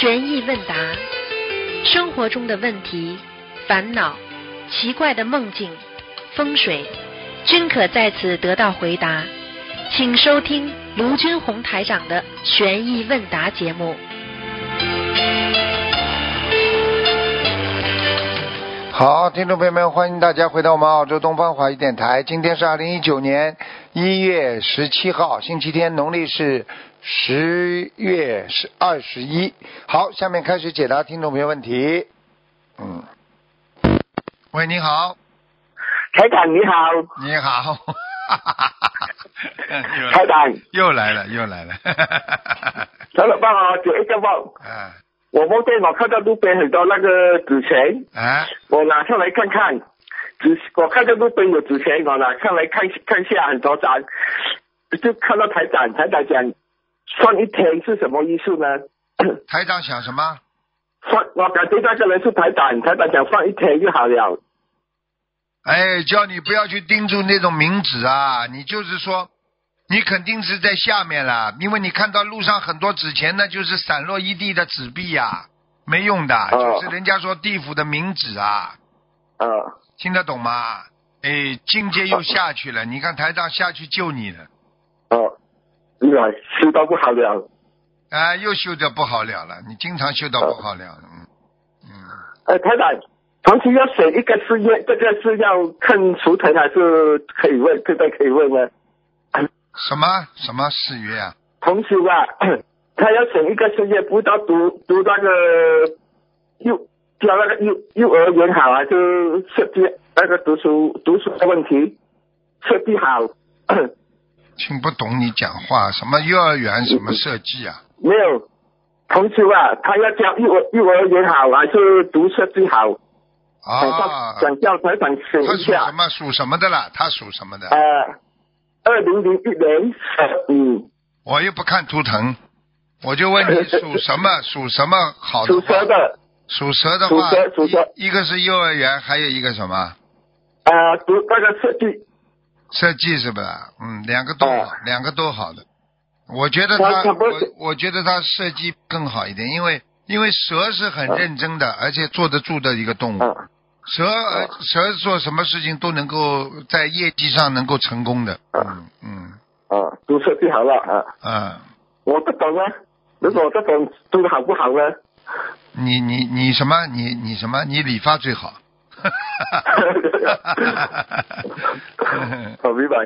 悬疑问答，生活中的问题、烦恼、奇怪的梦境、风水，均可在此得到回答。请收听卢军红台长的悬疑问答节目。好，听众朋友们，欢迎大家回到我们澳洲东方华语电台。今天是二零一九年一月十七号，星期天，农历是十月十二十一。好，下面开始解答听众朋友问题。嗯，喂，你好，台长你好，你好，又台长，又来了，又来了，台长帮我解一个梦。啊。我梦见我看到路边很多那个纸钱，啊，我拿上来看看，纸我看到路边有纸钱，我拿上来看看下很多张，就看到台长，台长讲算一天是什么意思呢？台长想什么？算我感觉那个人是台长，台长想放一天就好了。哎，叫你不要去盯住那种冥纸啊！你就是说，你肯定是在下面了，因为你看到路上很多纸钱呢，就是散落一地的纸币呀、没用的，哦就是人家说地府的冥纸啊，啊、听得懂吗？哎，境界又下去了，你看台长下去救你了，哦，原来修到不好了。啊，又修得不好了了，你经常修到不好了，嗯嗯，呃，台长，同时要选一个事业，这个是要看图腾还是可以问？这个可以问吗？什么什么事业啊？同时啊，他要选一个事业，不知道读读那个幼教那个幼幼儿园好，还是设计那个读书读书的问题设计好？听不懂你讲话，什么幼儿园什么设计啊？没有。同时啊，他要教幼儿幼儿园好，还是读设计好？啊，想叫台长选他一下属什。么？属什么的啦？他属什么的？呃，二零零一年十五。我又不看图腾，我就问你属什么？属什么好的属？蛇的，属蛇的话属蛇属蛇，一一个是幼儿园，还有一个什么呃，读那个设计，设计是不是？嗯，两个都好，哦两个都好的。我觉得他，我我觉得他设计更好一点，因为因为蛇是很认真的，而且坐得住的一个动物。啊蛇呃蛇做什么事情都能够在业绩上能够成功的。嗯嗯啊，都设计好了啊，嗯，我不懂啊，如果我不懂做的好不好呢？你你你什么？你你什么？你理发最好。我明白。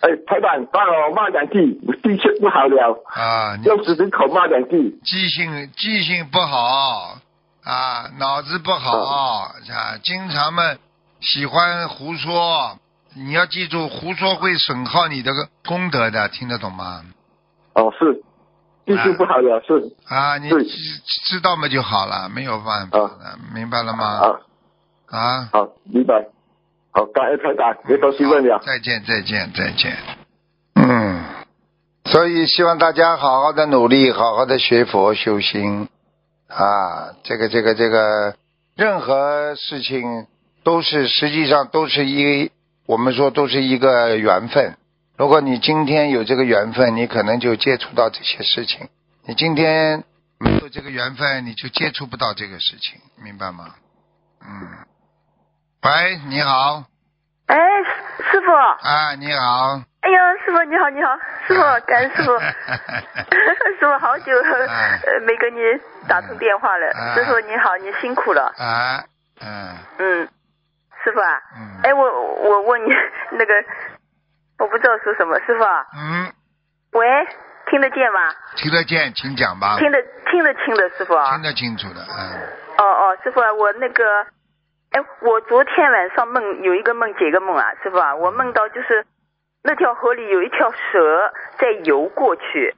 哎，台长，帮我骂两句，的确不好了，啊，你用十只口骂两句。记性记性不好啊，脑子不好啊，经常嘛喜欢胡说。你要记住，胡说会损耗你的功德的，听得懂吗？哦，是，记性不好了，是啊，你对知知道嘛就好了，没有办法的，明白了吗？啊，啊，好，明白。好，感恩台长，没东西问了。再见，再见，再见。嗯，所以希望大家好好的努力，好好的学佛修心啊。这个，这个，这个，任何事情都是实际上都是一，我们说都是一个缘分。如果你今天有这个缘分，你可能就接触到这些事情；你今天没有这个缘分，你就接触不到这个事情，明白吗？嗯。喂，你好。哎，师傅，啊，你好。哎呀，师傅你好，你好，师傅，感恩师傅，师傅好久没跟你打通电话了，哎师傅你好，你辛苦了，啊，嗯嗯，师傅啊，嗯。哎我我问你那个，我不知道说什么，师傅啊，嗯，喂，听得见吗？听得见，请讲吧。听得听得清的，师傅啊。听，得清楚的，嗯，哦哦，师傅啊，我那个，哎，我昨天晚上梦有一个梦解个梦啊，师傅啊，我梦到就是那条河里有一条蛇在游过去，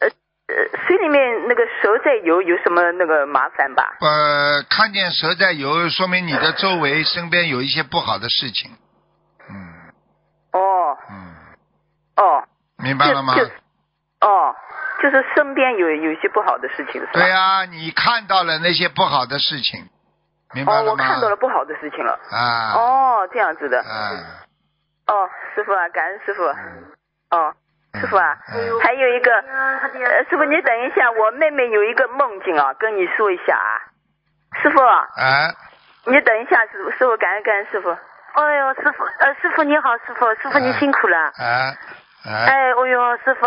呃呃，水里面那个蛇在游有什么那个麻烦吧？呃，看见蛇在游，说明你的周围身边有一些不好的事情，嗯哦嗯，哦，明白了吗？哦，就是身边有有一些不好的事情是吧？对啊，你看到了那些不好的事情，明白哦，了吗？我看到了不好的事情了。啊，哦，这样子的。啊，哦，师傅啊，感恩师傅。嗯哦，师傅啊，嗯还有一个，呃，师傅你等一下，我妹妹有一个梦境啊，跟你说一下啊。师傅，啊，你等一下，师傅，师傅感恩感恩师傅。哎呦，师傅，呃，师傅你好，师傅，师傅你辛苦了。哎，哎，哎，哦呦，师傅，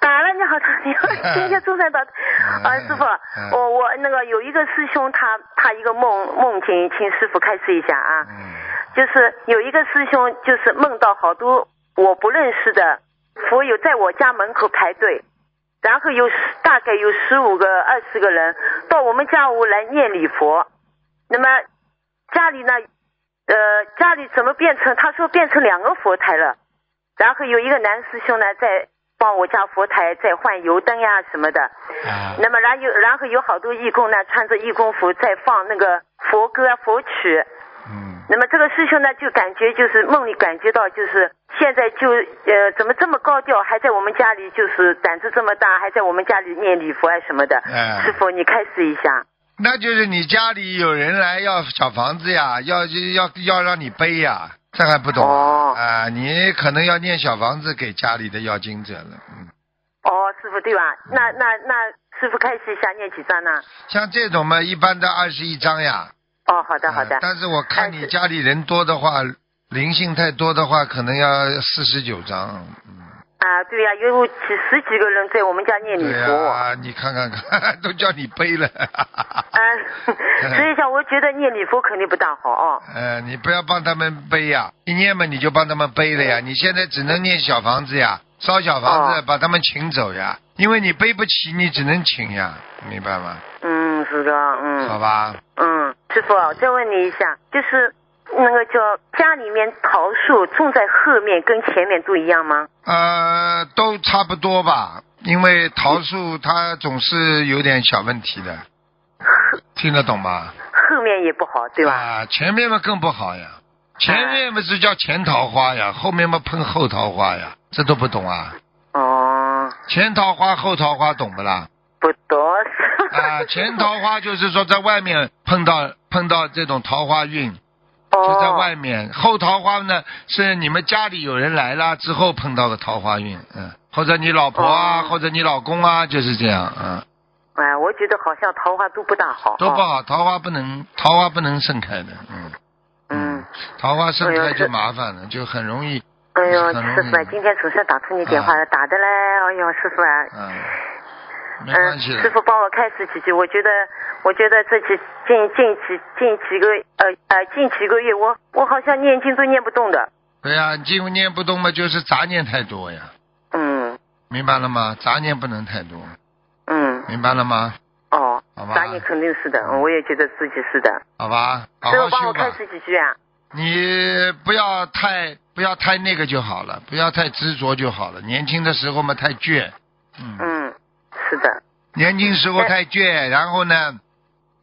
打了你好，打你好，今天中山打。啊，师傅，嗯我我那个有一个师兄，他他一个梦梦境，请师傅开示一下啊。嗯，就是有一个师兄，就是梦到好多我不认识的佛友在我家门口排队，然后有大概有十五个、二十个人到我们家屋来念礼佛。那么家里呢，呃，家里怎么变成？他说变成两个佛台了。然后有一个男师兄呢，在帮我家佛台在换油灯呀什么的。啊，那么然后有然后有好多义工呢，穿着义工服在放那个佛歌啊佛曲。嗯，那么这个师兄呢，就感觉就是梦里感觉到，就是现在就呃怎么这么高调，还在我们家里就是胆子这么大，还在我们家里念礼佛啊什么的。嗯师傅，你开示一下。那就是你家里有人来要小房子呀，要要要让你背呀，这还不懂啊？你可能要念小房子给家里的要经者了，嗯。哦，师傅对吧？那那那师傅开始一下，念几张呢？像这种嘛，一般的二十一张呀。哦，好的好的呃。但是我看你家里人多的话，灵性太多的话，可能要四十九张。嗯，啊，对呀、有几十几个人在我们家念礼对佛。啊、你看看看，都叫你背了。嗯，所以讲，我觉得念礼佛肯定不大好哦。呃，你不要帮他们背呀，一念嘛你就帮他们背了呀。你现在只能念小房子呀，烧小房子、哦把他们请走呀，因为你背不起，你只能请呀，明白吗？嗯，是的，嗯。好吧，嗯，师傅，再问你一下，就是那个叫家里面桃树种在后面跟前面都一样吗？呃，都差不多吧，因为桃树它总是有点小问题的，听得懂吗？后面也不好，对吧？啊，前面嘛更不好呀，前面嘛是叫前桃花呀，后面嘛碰后桃花呀，这都不懂啊？哦，前桃花后桃花懂不啦？不懂。啊，前桃花就是说在外面碰到碰到这种桃花运，哦，就在外面。后桃花呢是你们家里有人来了之后碰到的桃花运，嗯，或者你老婆啊，哦。或者你老公啊，就是这样，嗯，哎，我觉得好像桃花都不大好。都不好，桃花不能桃花不能盛开的，嗯，嗯。桃花盛开就麻烦了，就很容易，哎呦，师傅啊，今天总算打通你电话了，打的嘞。哎呦，师傅啊，嗯，嗯，的，师傅帮我开始几句。我觉得，我觉得这几近近几近几个呃呃近几个月，我我好像念经都念不动的。对呀、经念不动嘛，就是杂念太多呀，嗯明白了吗？杂念不能太多，嗯，明白了吗？哦好吧，杂念肯定是的，嗯我也觉得自己是的。好吧，好师傅帮我开。始几句啊。你不要太不要太那个就好了，不要太执着就好了。年轻的时候嘛太倔，嗯，嗯，是的。年轻时候太倔，然后呢，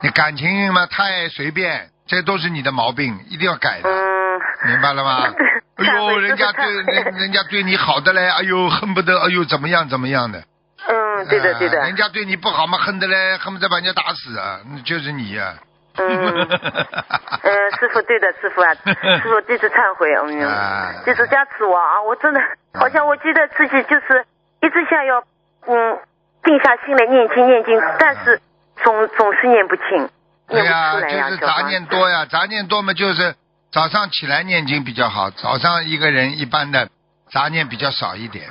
你感情嘛太随便，这都是你的毛病，一定要改的，嗯。明白了吗？哎呦，人家对人人家对你好的嘞，哎呦恨不得哎呦怎么样怎么样的。嗯，对的对的啊。人家对你不好嘛，恨得嘞，恨不得把人家打死啊，那就是你呀、嗯，呃，师傅对的，师傅啊，师傅弟子忏悔，嗯啊，弟子加持我啊，我真的好像我记得自己就是一直想要嗯定下心来念经念经，但是总总是念不清，念不对呀、出来呀，就是杂念多呀，杂念多嘛，就是早上起来念经比较好，早上一个人一般的杂念比较少一点。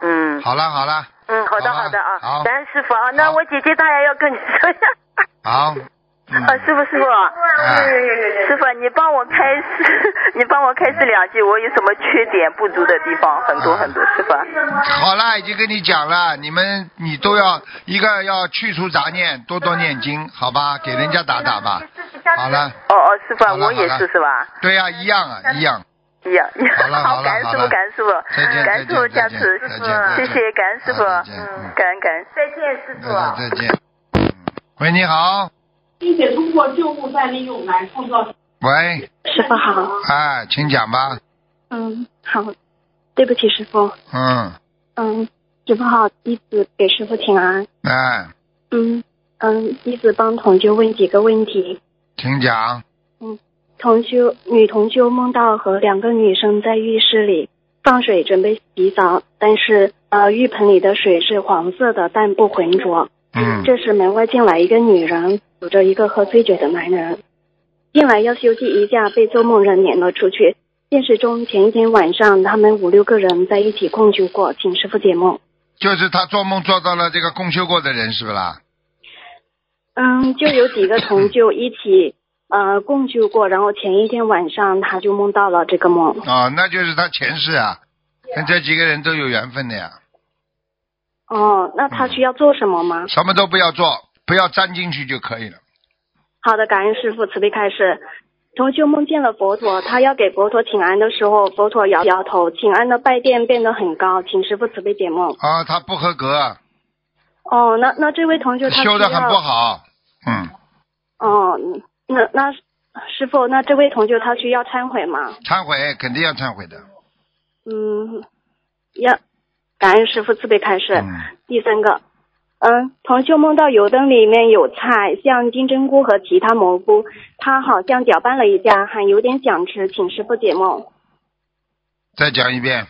嗯。好了好了，嗯，好的好的啊。好，感恩师傅啊，那好。我姐姐她也要跟你说一下。好，嗯啊，师傅，师傅，哎师傅，你帮我开示，你帮我开示两句，我有什么缺点不足的地方，很多很多，师傅。好了，已经跟你讲了，你们你都要一个要去除杂念，多多念经，好吧？给人家打打吧。好了，哦哦，师傅我也是是吧？对呀、一样啊，一样。呀，好了 好了感恩师傅，好了感恩师傅，感恩师傅加持谢谢感恩师傅嗯，感恩感恩，再见师傅。再见喂，你好，并且通过旧物再利用来创造。喂，师傅好，哎，请讲吧。嗯，好，对不起师傅，嗯，嗯，师傅好，弟子给师傅请安，哎，嗯嗯，弟子帮同修问几个问题，请讲。嗯同修女同修梦到和两个女生在浴室里，放水准备洗澡，但是呃浴盆里的水是黄色的，但不浑浊。嗯，这时门外进来一个女人，有着一个喝醉酒的男人，进来要休息一下，被做梦人撵了出去。现实中前一天晚上他们五六个人在一起共修过，请师傅解梦。就是他做梦做到了这个共修过的人，是不是啦？嗯，就有几个同修一起呃共修过，然后前一天晚上他就梦到了这个梦。啊，那就是他前世啊，跟这几个人都有缘分的呀。哦，那他需要做什么吗？什么都不要做，不要沾进去就可以了。好的，感恩师傅慈悲开示。同修梦见了佛陀，他要给佛陀请安的时候，佛陀摇摇头，请安的拜殿变得很高，请师傅慈悲解梦。啊，他不合格，哦，那那这位同学他修的很不好。嗯，哦，那那师傅，那这位同学他需要忏悔吗？忏悔肯定要忏悔的。嗯，要感恩师傅慈悲开示。嗯，第三个，嗯，同修梦到油灯里面有菜，像金针菇和其他蘑菇，他好像搅拌了一下，还有点想吃，请师傅解梦。再讲一遍。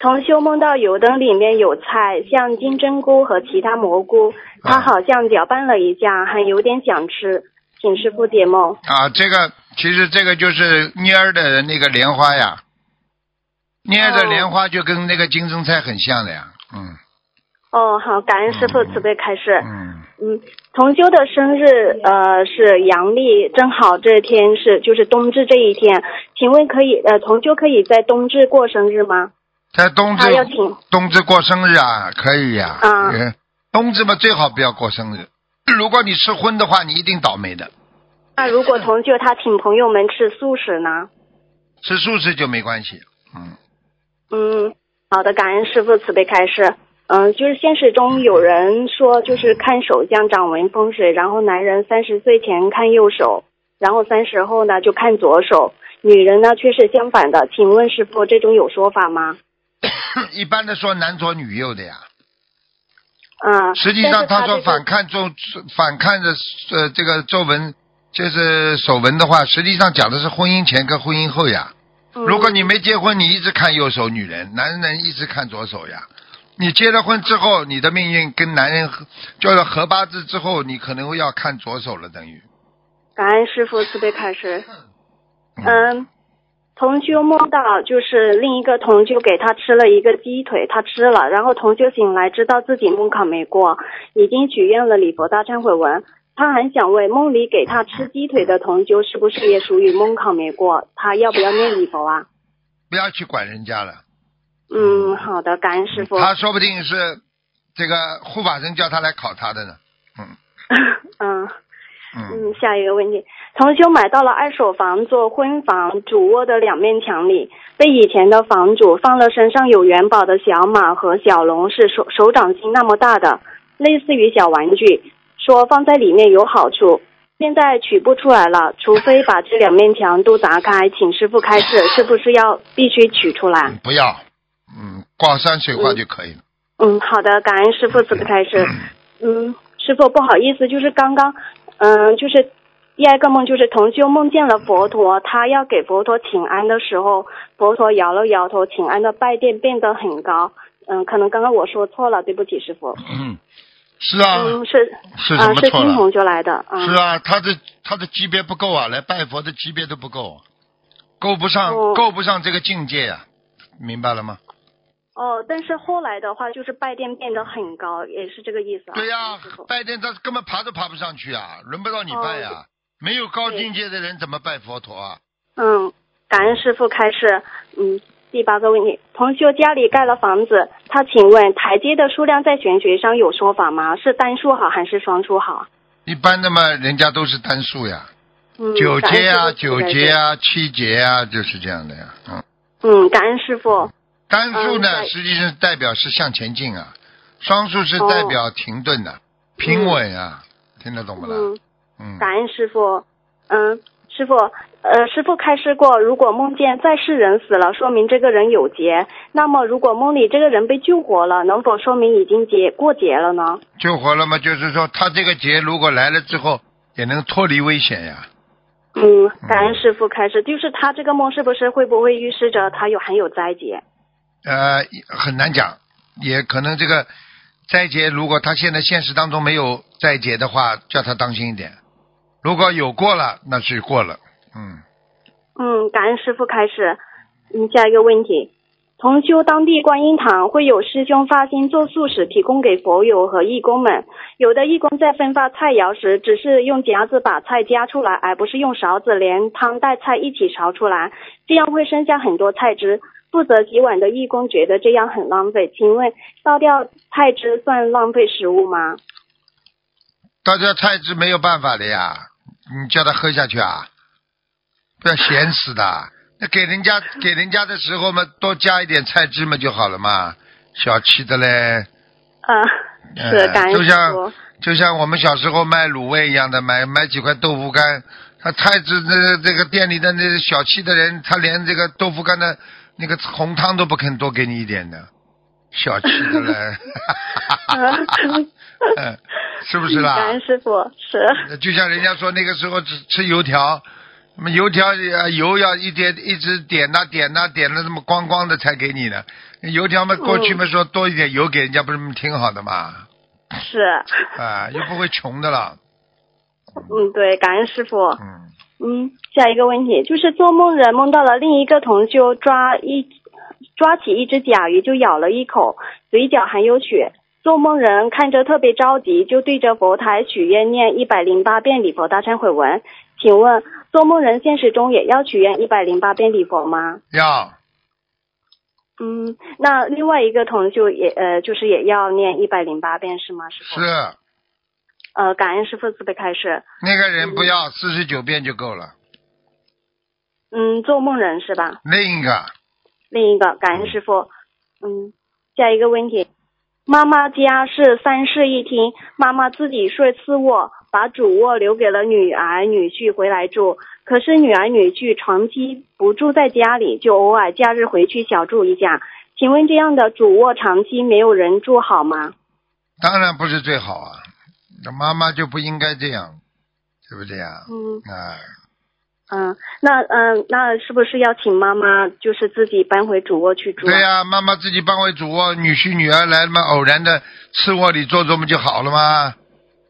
同修梦到油灯里面有菜，像金针菇和其他蘑菇，他好像搅拌了一下，还有点想吃，请师傅解梦。啊，这个其实这个就是蔫儿的那个莲花呀，蔫儿的莲花就跟那个金针菜很像的呀。嗯哦，好，感恩师傅慈悲开示。嗯，嗯，同修的生日呃是阳历，正好这天是就是冬至这一天，请问可以呃同修可以在冬至过生日吗？在冬至他要请冬至过生日啊，可以呀、啊呃冬至嘛最好不要过生日。如果你吃荤的话，你一定倒霉的。那如果同修他请朋友们吃素食呢？吃素食就没关系。嗯，嗯，好的，感恩师傅慈悲开示。嗯，就是现实中有人说，就是看手相掌纹风水，然后男人三十岁前看右手，然后三十后呢就看左手，女人呢却是相反的。请问师傅，这种有说法吗？一般的说男左女右的呀。啊，实际上他说反看皱反看的呃这个皱纹就是手纹的话，实际上讲的是婚姻前跟婚姻后呀。嗯如果你没结婚，你一直看右手女人，男人一直看左手呀。你结了婚之后，你的命运跟男人合就是合八字之后，你可能要看左手了，等于。感恩师傅慈悲开示。嗯，同修梦到就是另一个同修给他吃了一个鸡腿，他吃了，然后同修醒来知道自己梦考没过，已经许愿了礼佛大忏悔文。他很想问梦里给他吃鸡腿的同修是不是也属于梦考没过？他要不要念礼佛啊？不要去管人家了，嗯，好的，感恩师傅。他说不定是这个护法神叫他来考他的呢。嗯 嗯。嗯，嗯，下一个问题，同修买到了二手房做婚房，主卧的两面墙里被以前的房主放了身上有元宝的小马和小龙，是手手掌心那么大的，类似于小玩具，说放在里面有好处。现在取不出来了，除非把这两面墙都砸开，请师傅开示，是不是要必须取出来？不要，嗯，挂山水画就可以了。嗯，好的，感恩师傅慈悲开示。嗯，师傅不好意思，就是刚刚，嗯，就是第二个梦，就是同修梦见了佛陀，他要给佛陀请安的时候，佛陀摇了摇头，请安的拜殿变得很高。嗯，可能刚刚我说错了，对不起，师傅。嗯，是啊，嗯，是是啊，什么错了？是金同修来的。嗯，是啊，他的他的级别不够啊，来拜佛的级别都不够，够不上，哦够不上这个境界呀、明白了吗？哦，但是后来的话，就是拜殿变得很高，也是这个意思啊。对呀、拜殿他根本爬都爬不上去啊，轮不到你拜呀、哦没有高境界的人怎么拜佛陀啊？嗯，感恩师傅开示。嗯，第八个问题，同修家里盖了房子，他请问台阶的数量在玄学上有说法吗？是单数好还是双数好？一般的嘛，人家都是单数呀，嗯，九阶啊，九阶啊，七阶啊，就是这样的呀。嗯，嗯，感恩师傅。单数呢，嗯实际上代表是向前进啊，双数是代表停顿的、平稳啊，听得懂不啦？嗯，嗯，感恩师傅。嗯，师傅，呃，师傅开示过，如果梦见在世人死了，说明这个人有劫。那么，如果梦里这个人被救活了，能否说明已经劫过劫了呢？救活了嘛，就是说他这个劫如果来了之后，也能脱离危险呀。嗯，感恩师傅开示，就是他这个梦是不是会不会预示着他有很有灾劫？呃，很难讲，也可能这个灾劫，如果他现在现实当中没有灾劫的话，叫他当心一点；如果有过了，那是过了。嗯，嗯，感恩师傅开始。嗯，下一个问题，同修当地观音堂会有师兄发心做素食，提供给佛友和义工们。有的义工在分发菜肴时，只是用夹子把菜夹出来，而不是用勺子连汤带菜一起勺出来，这样会剩下很多菜汁。负责洗碗的义工觉得这样很浪费，请问倒掉菜汁算浪费食物吗？倒掉菜汁没有办法的呀，你叫他喝下去啊，不要咸死的。那给人家 给人家的时候嘛，多加一点菜汁嘛就好了嘛，小气的嘞。啊，是感恩师就像。就像我们小时候卖卤味一样的，买买几块豆腐干，他菜汁那这个店里的那小气的人，他连这个豆腐干的那个红汤都不肯多给你一点的，小气的嘞，嗯是不是啦？感恩师傅，是。就像人家说那个时候吃吃油条，那么油条呃油要一点一直点呐、点呐、点的这么光光的才给你呢。油条嘛，过去嘛说多一点油给人家不是挺好的嘛？是，啊，又不会穷的了。嗯，对，感恩师傅。嗯，嗯，下一个问题就是做梦人梦到了另一个同修抓一抓起一只甲鱼就咬了一口，嘴角还有血。做梦人看着特别着急，就对着佛台许愿念一百零八遍礼佛大忏悔文。请问做梦人现实中也要许愿一百零八遍礼佛吗？要嗯，那另外一个同修也呃就是也要念一百零八遍是吗？师傅？是呃，感恩师傅慈悲开示。那个人不要四十九遍就够了。嗯，做梦人是吧？另一个另一个，感恩师傅。嗯，下一个问题，妈妈家是三室一厅，妈妈自己睡次卧，把主卧留给了女儿女婿回来住。可是女儿女婿长期不住在家里，就偶尔假日回去小住一下。请问这样的主卧长期没有人住好吗？当然不是最好啊，那妈妈就不应该这样，对不对呀？嗯啊，嗯，那嗯、那是不是要请妈妈就是自己搬回主卧去住、啊？对呀、妈妈自己搬回主卧，女婿女儿来嘛，偶然的次卧里坐坐不就好了吗？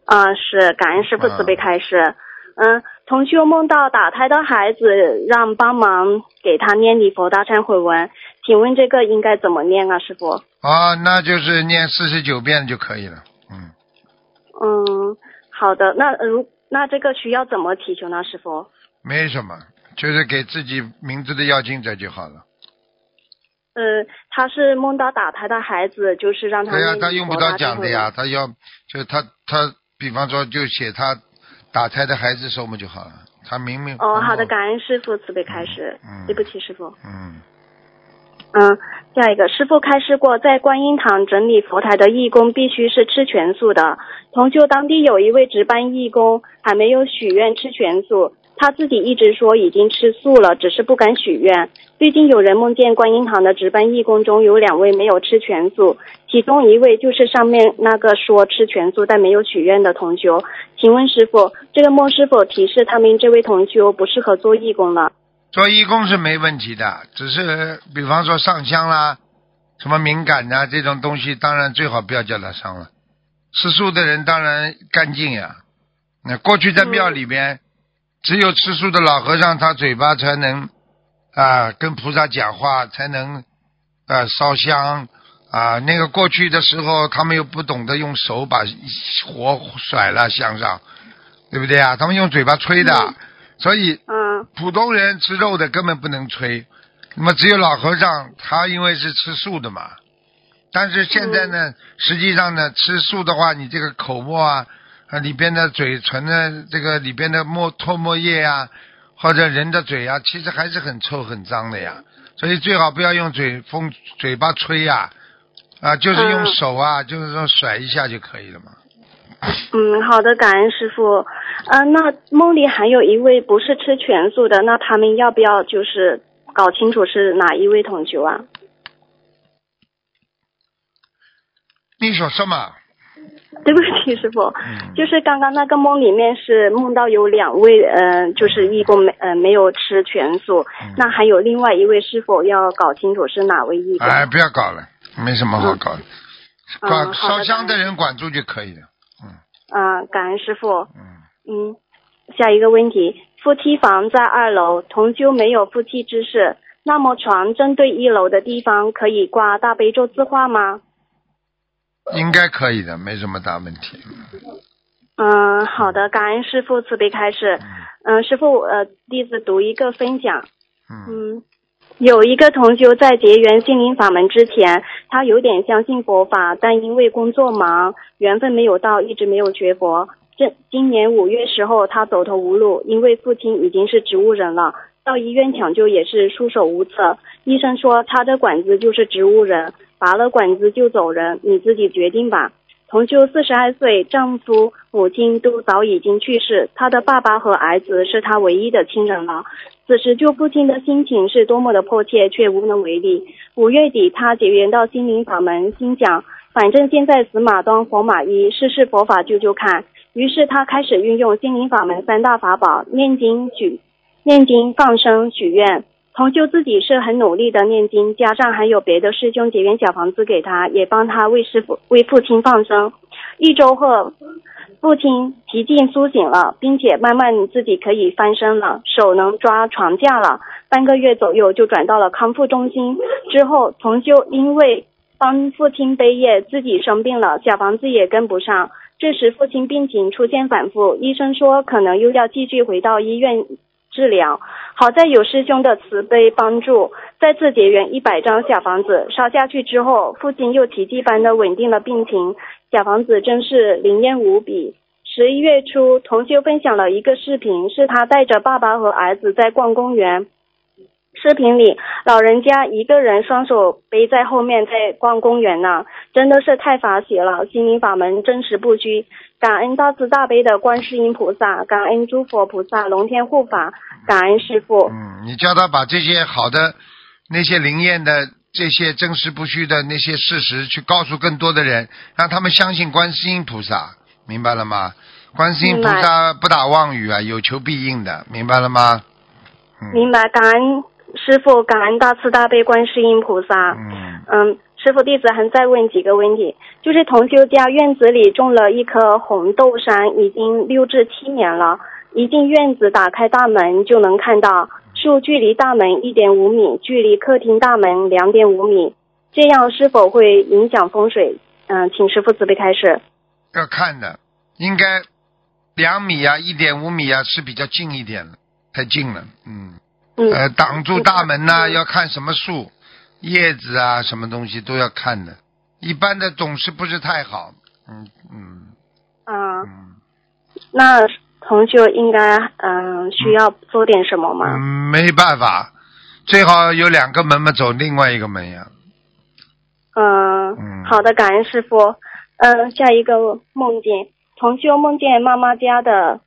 啊，是感恩师傅慈悲开示。嗯，同修梦到打胎的孩子，让帮忙给他念礼佛大忏悔文，请问这个应该怎么念啊，师傅？啊，那就是念四十九遍就可以了。嗯，嗯，好的，那如那这个需要怎么祈求呢，师傅？没什么，就是给自己名字的要经者就好了。呃，他是梦到打胎的孩子，就是让他对呀、他用不着佛大忏悔讲的呀，他要就他他，比方说就写他打胎的孩子收嘛就好了。他明明哦，好的，感恩师傅慈悲开示。嗯对不起，师傅。嗯，嗯，下一个师傅开示过，在观音堂整理佛台的义工必须是吃全素的。同修当地有一位值班义工还没有许愿吃全素，他自己一直说已经吃素了，只是不敢许愿。最近有人梦见观音堂的值班义工中有两位没有吃全素，其中一位就是上面那个说吃全素但没有许愿的同修。请问师傅，这个梦是否提示他们这位同修不适合做义工了？做义工是没问题的，只是比方说上香啦，什么敏感呐、这种东西，当然最好不要叫他上了。吃素的人当然干净呀。那过去在庙里边，只有吃素的老和尚，他嘴巴才能啊跟菩萨讲话，才能啊烧香啊。那个过去的时候，他们又不懂得用手把火甩了向上，对不对啊？他们用嘴巴吹的，所以嗯普通人吃肉的根本不能吹，那么只有老和尚，他因为是吃素的嘛。但是现在呢，实际上呢，吃素的话，你这个口沫啊，啊里边的嘴唇呢，这个里边的沫唾沫液啊，或者人的嘴啊，其实还是很臭很脏的呀。所以最好不要用嘴风嘴巴吹呀、啊，就是用嗯手啊，就是说甩一下就可以了嘛。嗯，好的，感恩师傅。嗯、那梦里还有一位不是吃全素的，那他们要不要就是搞清楚是哪一位同修啊？你说什么？对不起，师傅，嗯 就是刚刚那个梦里面是梦到有两位，呃，就是义工没呃没有吃全素，嗯那还有另外一位，是否要搞清楚是哪位义工？哎，不要搞了，没什么好搞的，嗯管烧香的人管住就可以了。啊、感恩师傅。嗯，嗯，下一个问题，夫妻房在二楼，同修没有夫妻之事，那么床正对一楼的地方可以挂大悲咒字画吗？应该可以的，没什么大问题。嗯，好的，感恩师傅慈悲开示。嗯，师傅，呃，弟子读一个分享。嗯嗯，有一个同修在结缘心灵法门之前，他有点相信佛法，但因为工作忙，缘分没有到，一直没有学佛。这今年五月时候，他走投无路，因为父亲已经是植物人了，到医院抢救也是束手无策。医生说他的管子就是植物人，拔了管子就走人，你自己决定吧。同修四十二岁，丈夫、母亲都早已经去世，他的爸爸和儿子是他唯一的亲人了。此时救父亲的心情是多么的迫切，却无能为力。五月底，他结缘到心灵法门，心想反正现在死马当活马医，试试佛法救救看。于是他开始运用心灵法门三大法宝：念经、许念经、放生、许愿。同修自己是很努力的念经，加上还有别的师兄结缘小房子给他，也帮他为师傅为父亲放生。一周后，父亲脾静苏醒了，并且慢慢自己可以翻身了，手能抓床架了。半个月左右就转到了康复中心。之后，同修因为帮父亲背业，自己生病了，小房子也跟不上。这时父亲病情出现反复，医生说可能又要继续回到医院治疗。好在有师兄的慈悲帮助，再次结缘一百张小房子烧下去之后，父亲又奇迹般的稳定了病情，小房子真是灵验无比。十一月初，同修分享了一个视频，是他带着爸爸和儿子在逛公园。视频里，老人家一个人双手背在后面在逛公园呢，真的是太法喜了。心灵法门真实不虚，感恩大慈大悲的观世音菩萨，感恩诸佛菩萨龙天护法，感恩师傅。嗯，你叫他把这些好的、那些灵验的、这些真实不虚的那些事实，去告诉更多的人，让他们相信观世音菩萨，明白了吗？观世音菩萨不打妄语啊，有求必应的，明白了吗？嗯明白，感恩师傅，感恩大慈大悲观世音菩萨。嗯嗯，师傅弟子还再问几个问题，就是同修家院子里种了一棵红豆杉，已经六至七年了。一进院子，打开大门就能看到树距离大门一点五米，距离客厅大门两点五米，这样是否会影响风水？嗯，请师傅慈悲开示。要看的，应该两米啊，一点五米啊是比较近一点了，太近了，嗯。嗯，呃，挡住大门呐，要看什么树，叶子啊，什么东西都要看的。一般的总是不是太好，嗯嗯啊、嗯那同修应该嗯、需要做点什么吗？嗯，没办法，最好有两个门嘛，走另外一个门呀。嗯，嗯好的，感恩师傅。嗯，下一个梦见同修梦见妈妈家的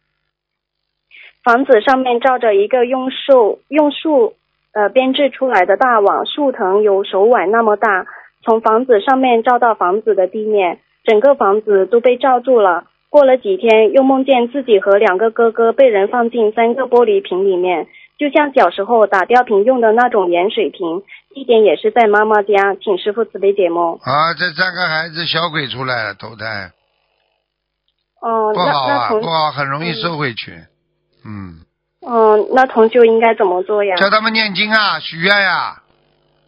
房子上面罩着一个用树用树呃编制出来的大网，树藤有手腕那么大，从房子上面照到房子的地面，整个房子都被罩住了。过了几天，又梦见自己和两个哥哥被人放进三个玻璃瓶里面，就像小时候打吊瓶用的那种盐水瓶。地点也是在妈妈家，请师傅慈悲解梦。啊，这三个孩子小鬼出来了，投胎哦，那不好啊，不好，很容易收回去。嗯，嗯，那同修应该怎么做呀？教他们念经啊，许愿呀，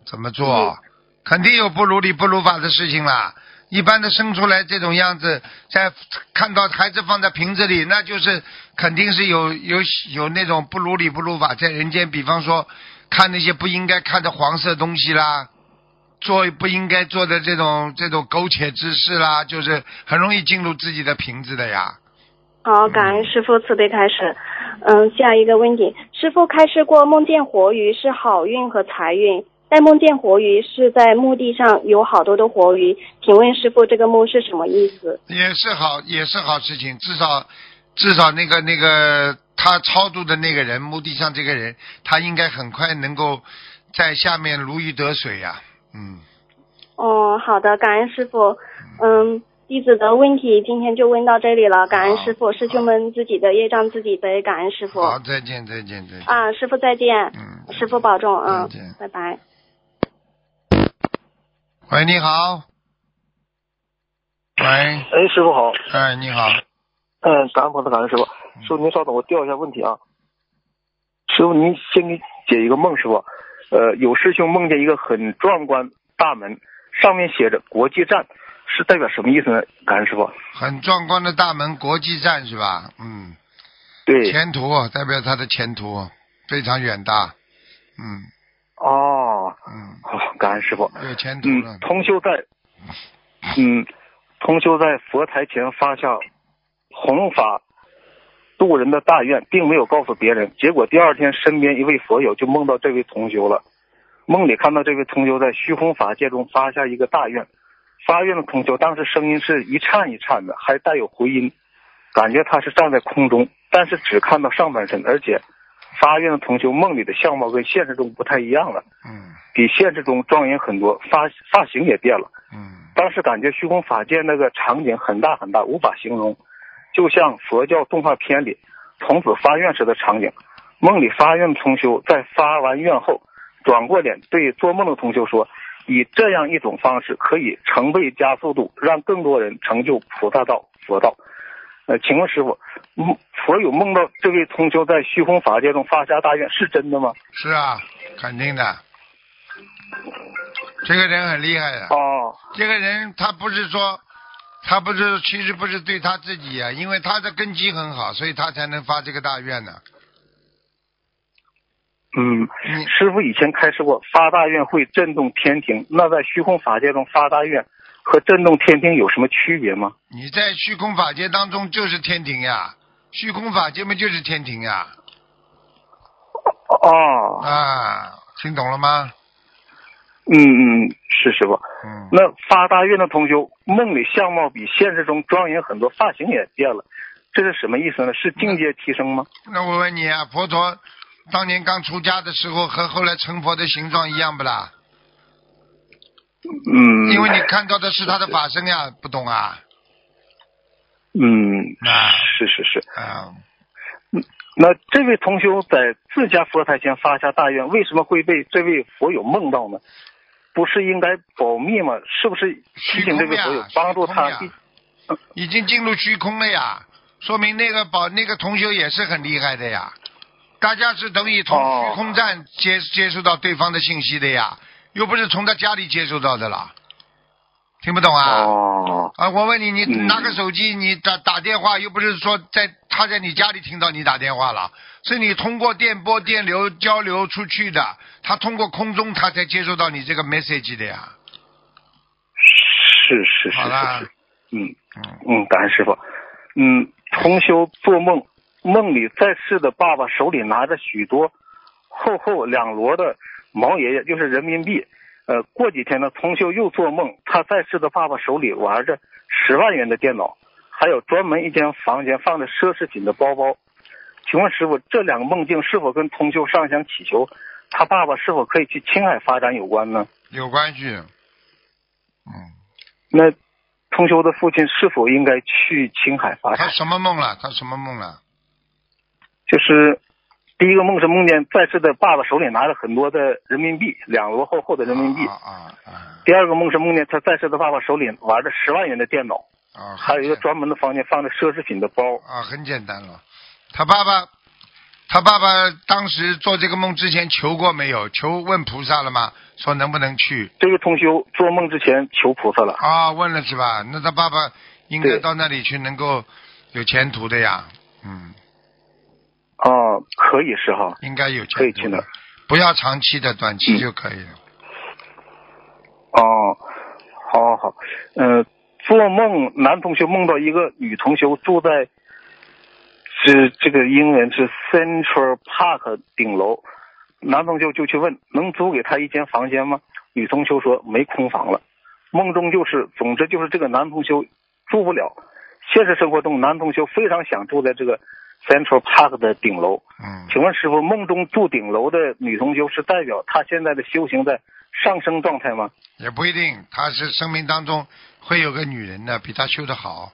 怎么做？嗯肯定有不如理不如法的事情啦。一般的生出来这种样子，在看到孩子放在瓶子里，那就是肯定是有有有那种不如理不如法在人间。比方说，看那些不应该看的黄色东西啦，做不应该做的这种这种苟且之事啦，就是很容易进入自己的瓶子的呀。好，感恩师傅慈悲开始。嗯，下一个问题，师傅开示过梦见活鱼是好运和财运，但梦见活鱼是在墓地上有好多的活鱼，请问师傅这个梦是什么意思？也是好，也是好事情。至少，至少那个那个他超度的那个人，墓地上这个人，他应该很快能够在下面如鱼得水呀、嗯，哦，好的，感恩师傅。嗯，弟子的问题今天就问到这里了，感恩师傅，师兄们自己的业障自己背，感恩师傅。好，再见，再见，再见。啊，师傅再见，嗯，师傅保重，啊再见，拜拜。喂，你好。喂，哎，师傅好，哎，你好。嗯，感恩菩萨，感恩师傅。师傅您稍等，我调一下问题啊。师傅您先给解一个梦，师傅。呃，有师兄梦见一个很壮观大门，上面写着国际站，是代表什么意思呢？感恩师傅。很壮观的大门，国际站是吧？嗯，对。前途代表他的前途非常远大。嗯哦，嗯，好，感恩师傅。有前途了嗯，。同修在，嗯，同修在佛台前发下弘法度人的大愿，并没有告诉别人。结果第二天，身边一位佛友就梦到这位同修了。梦里看到这位同修在虚空法界中发下一个大愿，发愿的同修当时声音是一颤一颤的，还带有回音，感觉他是站在空中，但是只看到上半身，而且发愿的同修梦里的相貌跟现实中不太一样了。嗯比现实中庄严很多，发发型也变了。嗯当时感觉虚空法界那个场景很大很大，无法形容，就像佛教动画片里童子发愿时的场景。梦里发愿的同修在发完愿后，转过脸对做梦的同修说：“以这样一种方式，可以成倍加速度，让更多人成就菩萨道、佛道。”呃，请问师傅，梦佛有梦到这位同修在虚空法界中发下大愿，是真的吗？是啊，肯定的。这个人很厉害的。哦，这个人他不是说，他不是其实不是对他自己呀、因为他的根基很好，所以他才能发这个大愿呢。嗯，师傅以前开示过，发大愿会震动天庭。那在虚空法界中发大愿和震动天庭有什么区别吗？你在虚空法界当中就是天庭呀，虚空法界嘛就是天庭呀，哦，啊，听懂了吗？嗯嗯，是师傅。嗯，那发大愿的同修梦里相貌比现实中庄严很多，发型也变了，这是什么意思呢？是境界提升吗？那我问你啊，佛陀当年刚出家的时候和后来成佛的形状一样不啦？嗯，因为你看到的是他的法身呀，不懂啊？嗯，啊是是是。啊，那这位同修在自家佛台前发下大愿，为什么会被这位佛友梦到呢？不是应该保密吗？是不是提醒这位佛友帮助他呀已经进入虚空了呀，说明那个保那个同修也是很厉害的呀。大家是等于从哦。虚空站接接收到对方的信息的呀，又不是从他家里接收到的啦。听不懂啊？哦，啊，我问你，你嗯。拿个手机，你打打电话，又不是说在他在你家里听到你打电话了，是你通过电波、电流交流出去的，他通过空中他才接收到你这个 message 的呀。是是是好啦。是是，嗯。嗯，嗯，感恩师傅。嗯，同修做梦，梦里在世的爸爸手里拿着许多厚厚两摞的毛爷爷，就是人民币。呃，过几天呢，通修又做梦，他在世的爸爸手里玩着十万元的电脑，还有专门一间房间放着奢侈品的包包。请问师傅，这两个梦境是否跟通修上香祈求他爸爸是否可以去青海发展有关呢？有关系。嗯，那通修的父亲是否应该去青海发展？他什么梦了？他什么梦了？就是第一个梦是梦见在世的爸爸手里拿着很多的人民币，两摞厚厚的人民币。啊啊啊第二个梦是梦见他在世的爸爸手里玩着十万元的电脑，啊！还有一个专门的房间放着奢侈品的包。啊，很简单了。他爸爸，他爸爸当时做这个梦之前求过没有？求问菩萨了吗？说能不能去？这个同修做梦之前求菩萨了。啊，问了是吧？那他爸爸应该到那里去，能够有前途的呀。嗯，哦，可以是哈。应该有。可以去的不要长期的，短期嗯就可以了。哦，好好好。嗯、做梦男同学梦到一个女同学住在是这个英文是 Central Park 顶楼，男同学就去问能租给他一间房间吗？女同学说没空房了。梦中就是，总之就是这个男同学住不了。现实生活中，男同学非常想住在这个 Central Park 的顶楼。嗯，请问师傅，梦中住顶楼的女同修是代表她现在的修行在上升状态吗？也不一定，她是生命当中会有个女人呢，比她修得好，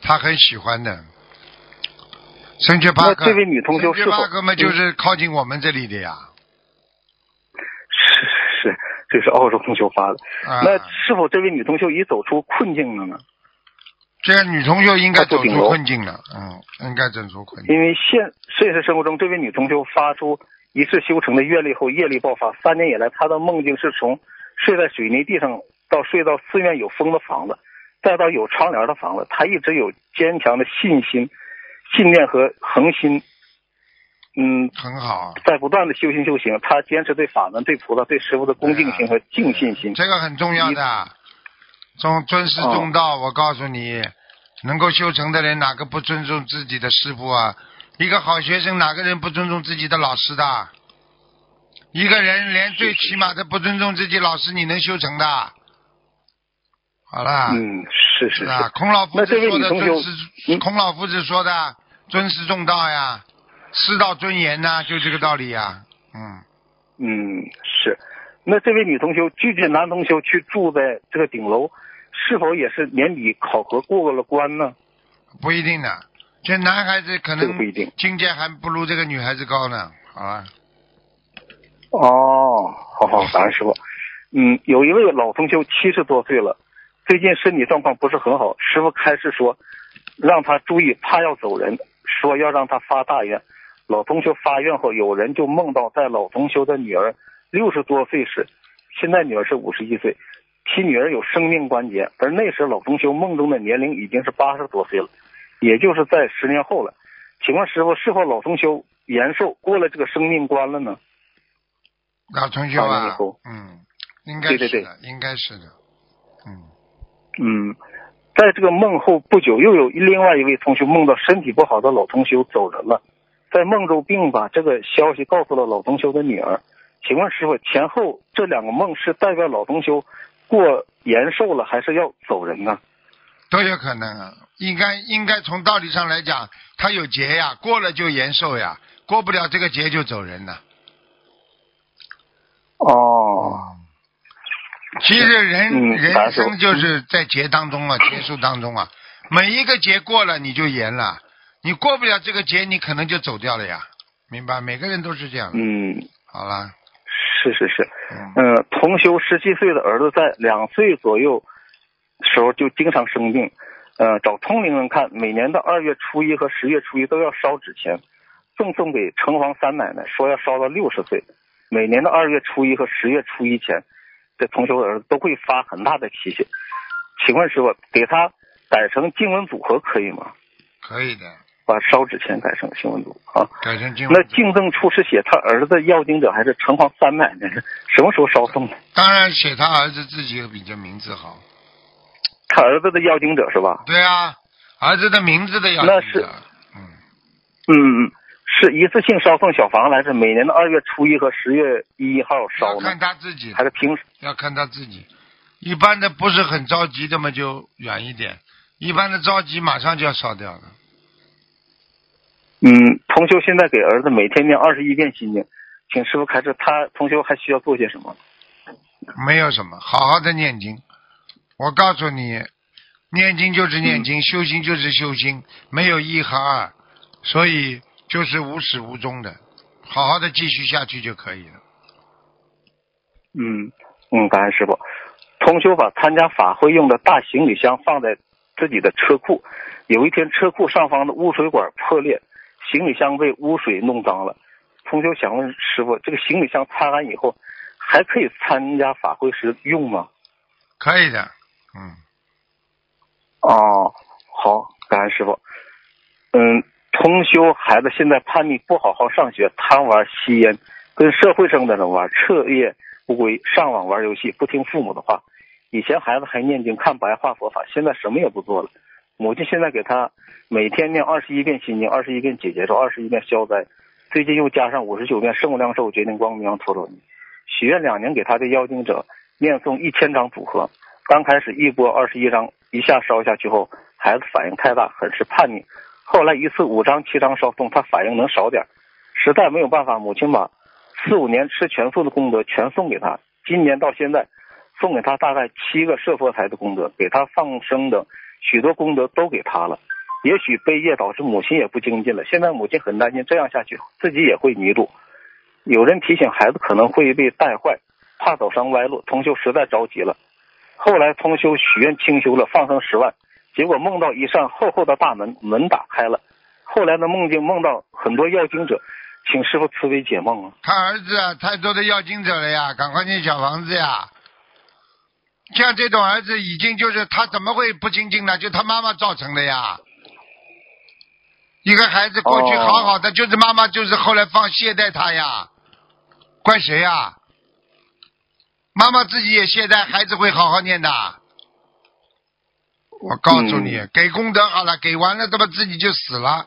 她很喜欢的。圣觉巴克，那这位女同修是否圣觉巴克嘛，就是靠近我们这里的呀。是是，这是澳洲同修发的。啊，那是否这位女同修已走出困境了呢？这个女同学应该走出困境了，嗯，应该走出困境。因为现现实生活中，这位女同修发出一次修成的愿力后，业力爆发。三年以来，她的梦境是从睡在水泥地上，到睡到寺院有风的房子，再到有窗帘的房子。她一直有坚强的信心、信念和恒心。嗯，很好，在不断的修行修行，她坚持对法门、对菩萨、对师傅的恭敬心和敬信心。这个很重要的。尊尊师重道，我告诉你，能够修成的人，哪个不尊重自己的师傅啊？一个好学生，哪个人不尊重自己的老师的？一个人连最起码的不尊重自己老师，你能修成的？好了，嗯，是是是。啊，孔老夫子说的尊师，嗯孔老夫子说的尊师重道呀，师道尊严呐、就这个道理呀。嗯，嗯，是。那这位女同学拒绝男同学去住在这个顶楼，是否也是年底考核过了关呢？不一定的，这男孩子可这个能不一定。境界还不如这个女孩子高呢。好了，哦，好好，感恩师傅。嗯，有一位老同修七十多岁了，最近身体状况不是很好，师傅开始说，让他注意，怕要走人，说要让他发大愿。老同修发愿后，有人就梦到在老同修的女儿六十多岁时，现在女儿是五十一岁，其女儿有生命关节，而那时老同修梦中的年龄已经是八十多岁了，也就是在十年后了。请问师傅，是否老同修延寿过了这个生命关了呢？老同学以后，嗯，应该对对是的，应该是的，嗯，嗯，在这个梦后不久，又有另外一位同学梦到身体不好的老同修走人了，在梦中并把这个消息告诉了老同修的女儿。请问师傅，前后这两个梦是代表老同修过延寿了，还是要走人呢？都有可能啊。应该应该从道理上来讲，他有劫呀，过了就延寿呀，过不了这个劫就走人了。哦，其实人、嗯人生就是在劫当中啊，劫数当中啊，每一个劫过了你就延了，你过不了这个劫，你可能就走掉了呀，明白？每个人都是这样的。嗯，好了，是是是，嗯，嗯，同修十七岁的儿子在两岁左右时候就经常生病，呃，找通灵人看，每年的二月初一和十月初一都要烧纸钱，赠送给城隍三奶奶，说要烧到六十岁。每年的二月初一和十月初一前，这同修的儿子都会发很大的脾气。请问师傅，给他改成经文组合可以吗？可以的，把烧纸钱改成经文组啊？改成经那文。敬赠处是写他儿子要经者还是城隍三奶奶？什么时候烧送的？当然写他儿子自己比较名字好。他儿子的要经者是吧？对啊，儿子的名字的要那是嗯，嗯嗯，是一次性烧送小房子，还是每年的二月初一和十月一号烧呢要看？他自己，还是平时？要看他自己。一般的不是很着急的嘛，就远一点；一般的着急，马上就要烧掉了。嗯，同修现在给儿子每天念二十一遍心经，请师傅开示，他同修还需要做些什么？没有什么，好好的念经。我告诉你，念经就是念经，修心就是修心，没有一和二，所以就是无始无终的，好好的继续下去就可以了。嗯嗯，感恩师傅。同修把参加法会用的大行李箱放在自己的车库，有一天车库上方的污水管破裂，行李箱被污水弄脏了。同修想问师傅，这个行李箱擦完以后，还可以参加法会时用吗？可以的，嗯，哦，好，感恩师傅。嗯，同修孩子现在叛逆，不好好上学，贪玩吸烟，跟社会上的人玩，彻夜不归，上网玩游戏，不听父母的话。以前孩子还念经看白话佛法，现在什么也不做了。母亲现在给他每天念二十一遍心经，二十一遍解结咒，二十一遍消灾，最近又加上五十九遍圣无量寿决定光明陀罗尼。许愿两年给他的妖精者念诵一千张组合，刚开始一波二十一张，一下烧下去后，孩子反应太大，很是叛逆。后来一次五张、七张烧送，他反应能少点，实在没有办法，母亲把四五年吃全素的功德全送给他，今年到现在，送给他大概七个设佛台的功德，给他放生的许多功德都给他了。也许悲业导致母亲也不精进了，现在母亲很担心，这样下去自己也会迷路。有人提醒孩子可能会被带坏，怕走上歪路，同修实在着急了。后来同修许愿清修了，放生十万，结果梦到一扇厚厚的大门，门打开了。后来的梦境梦到很多要经者，请师傅慈悲解梦啊。他儿子啊，太多的要经者了呀，赶快建小房子呀。像这种儿子，已经就是他怎么会不精进呢？就他妈妈造成的呀。一个孩子过去好好的，就是妈妈就是后来放懈怠他呀，怪谁呀？妈妈自己也懈怠，孩子会好好念的。我告诉你，给功德好了，给完了，他妈自己就死了。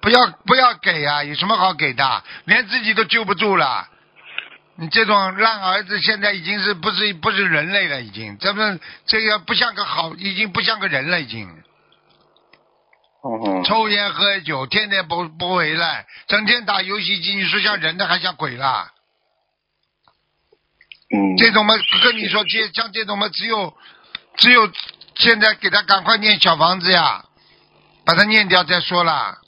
不要不要给啊！有什么好给的？连自己都救不住了。你这种烂儿子，现在已经是不是不是人类了？已经，这么这个不像个好，已经不像个人了，已经。哦抽烟喝酒，天天不不回来，整天打游戏机，你说像人的还像鬼啦？嗯。这种嘛，跟你说，这像这种嘛，只有只有现在给他赶快念小房子呀，把他念掉再说啦。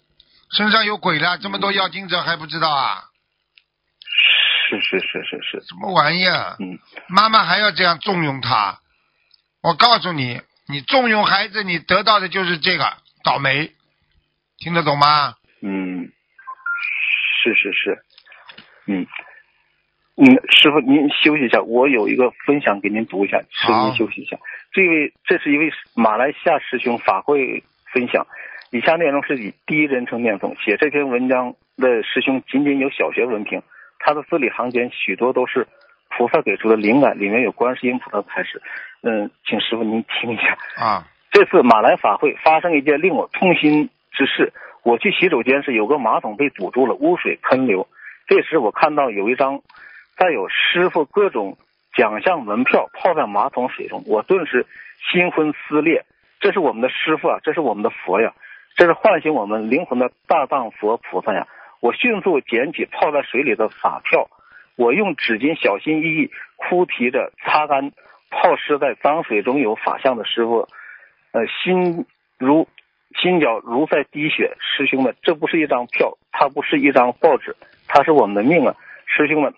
身上有鬼了，这么多要经者还不知道啊？是是是是是。什么玩意儿？嗯。妈妈还要这样纵容他？我告诉你，你纵容孩子，你得到的就是这个。倒霉，听得懂吗？嗯，是是是，嗯，嗯，师傅您休息一下，我有一个分享给您读一下，师傅您休息一下。这位，这是一位马来西亚师兄法会分享，以下内容是以第一人称念诵，写这篇文章的师兄仅仅有小学文凭，他的字里行间许多都是菩萨给出的灵感，里面有观世音菩萨的开示。嗯，请师傅您听一下啊。这次马来法会发生一件令我痛心之事。我去洗手间时，有个马桶被堵住了，污水喷流。这时我看到有一张带有师傅各种奖项门票泡在马桶水中，我顿时心魂撕裂。这是我们的师傅啊，这是我们的佛呀，这是唤醒我们灵魂的大藏佛菩萨呀！我迅速捡起泡在水里的法票，我用纸巾小心翼翼哭啼着擦干泡湿在脏水中有法相的师傅。呃，心如心绞如在滴血，师兄们，这不是一张票，它不是一张报纸，它是我们的命啊！师兄们，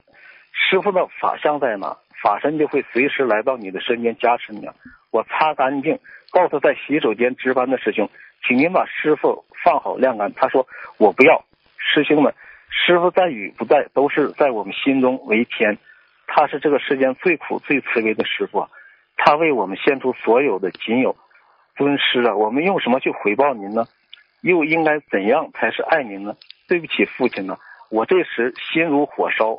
师傅的法相在哪？法身就会随时来到你的身边加持你！我擦干净，告诉在洗手间值班的师兄，请您把师傅放好晾干。他说我不要。师兄们，师傅在与不在，都是在我们心中为天。他是这个世间最苦最慈悲的师傅，他为我们献出所有的仅有。尊师啊，我们用什么去回报您呢？又应该怎样才是爱您呢？对不起，父亲呢？我这时心如火烧，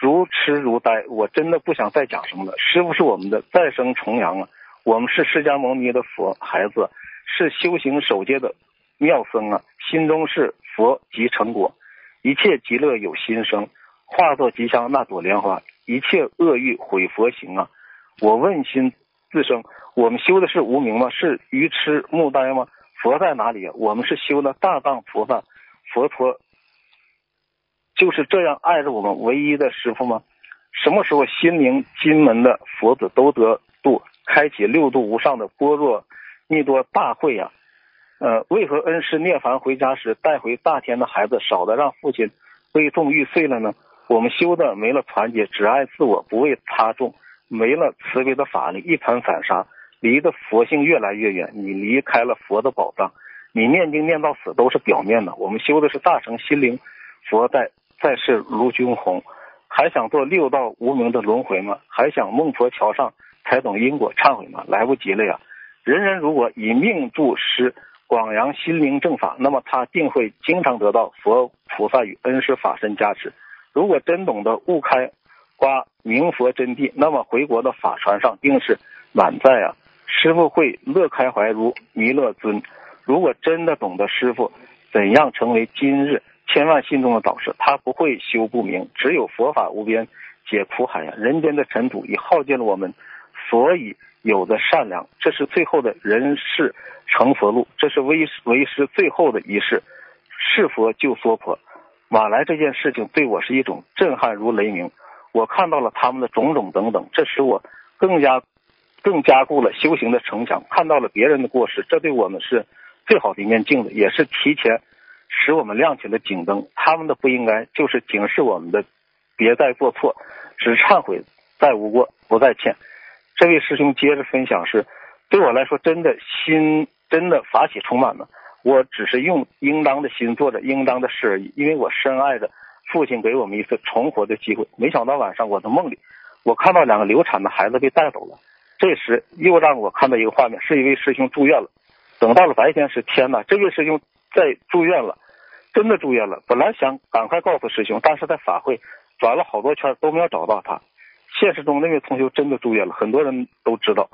如痴如呆，我真的不想再讲什么了。师傅是我们的再生重阳啊，我们是释迦牟尼的佛孩子，是修行守戒的妙僧啊，心中是佛即成果，一切极乐有心生，化作吉祥那朵莲花，一切恶欲毁佛行啊！我问心自生。我们修的是无名吗？是愚痴木呆吗？佛在哪里？我们是修的大藏菩萨，佛陀就是这样爱着我们唯一的师傅吗？什么时候心灵金门的佛子都得度，开启六度无上的般若密多大会呀？呃，为何恩师涅槃回家时带回大天的孩子少的让父亲悲痛欲碎了呢？我们修的没了团结，只爱自我，不为他众，没了慈悲的法力，一盘散沙。离的佛性越来越远，你离开了佛的宝藏，你念经念到死都是表面的。我们修的是大乘心灵，佛在在世如君红，还想做六道无名的轮回吗？还想孟婆桥上才懂因果忏悔吗？来不及了呀！人人如果以命助师，广扬心灵正法，那么他定会经常得到佛菩萨与恩师法身加持。如果真懂得悟开刮明佛真谛，那么回国的法船上定是满载啊！师傅会乐开怀如弥勒尊，如果真的懂得师傅怎样成为今日千万心中的导师，他不会修不明。只有佛法无边解苦海呀！人间的尘土已耗尽了我们所以有的善良，这是最后的人世成佛路，这是为为师最后的仪式，是佛救娑婆。马来这件事情对我是一种震撼如雷鸣，我看到了他们的种种等等，这使我更加更加固了修行的城墙。看到了别人的过失，这对我们是最好的一面镜子，也是提前使我们亮起了警灯。他们的不应该，就是警示我们的别再做错，只忏悔，再无过，不再欠。这位师兄接着分享是，对我来说真的心真的法喜充满了。我只是用应当的心做着应当的事而已，因为我深爱的父亲给我们一次重活的机会。没想到晚上我的梦里，我看到两个流产的孩子被带走了。这时又让我看到一个画面，是一位师兄住院了。等到了白天时，天哪！这位师兄在住院了，真的住院了。本来想赶快告诉师兄，但是在法会转了好多圈都没有找到他。现实中那位同修真的住院了，很多人都知道。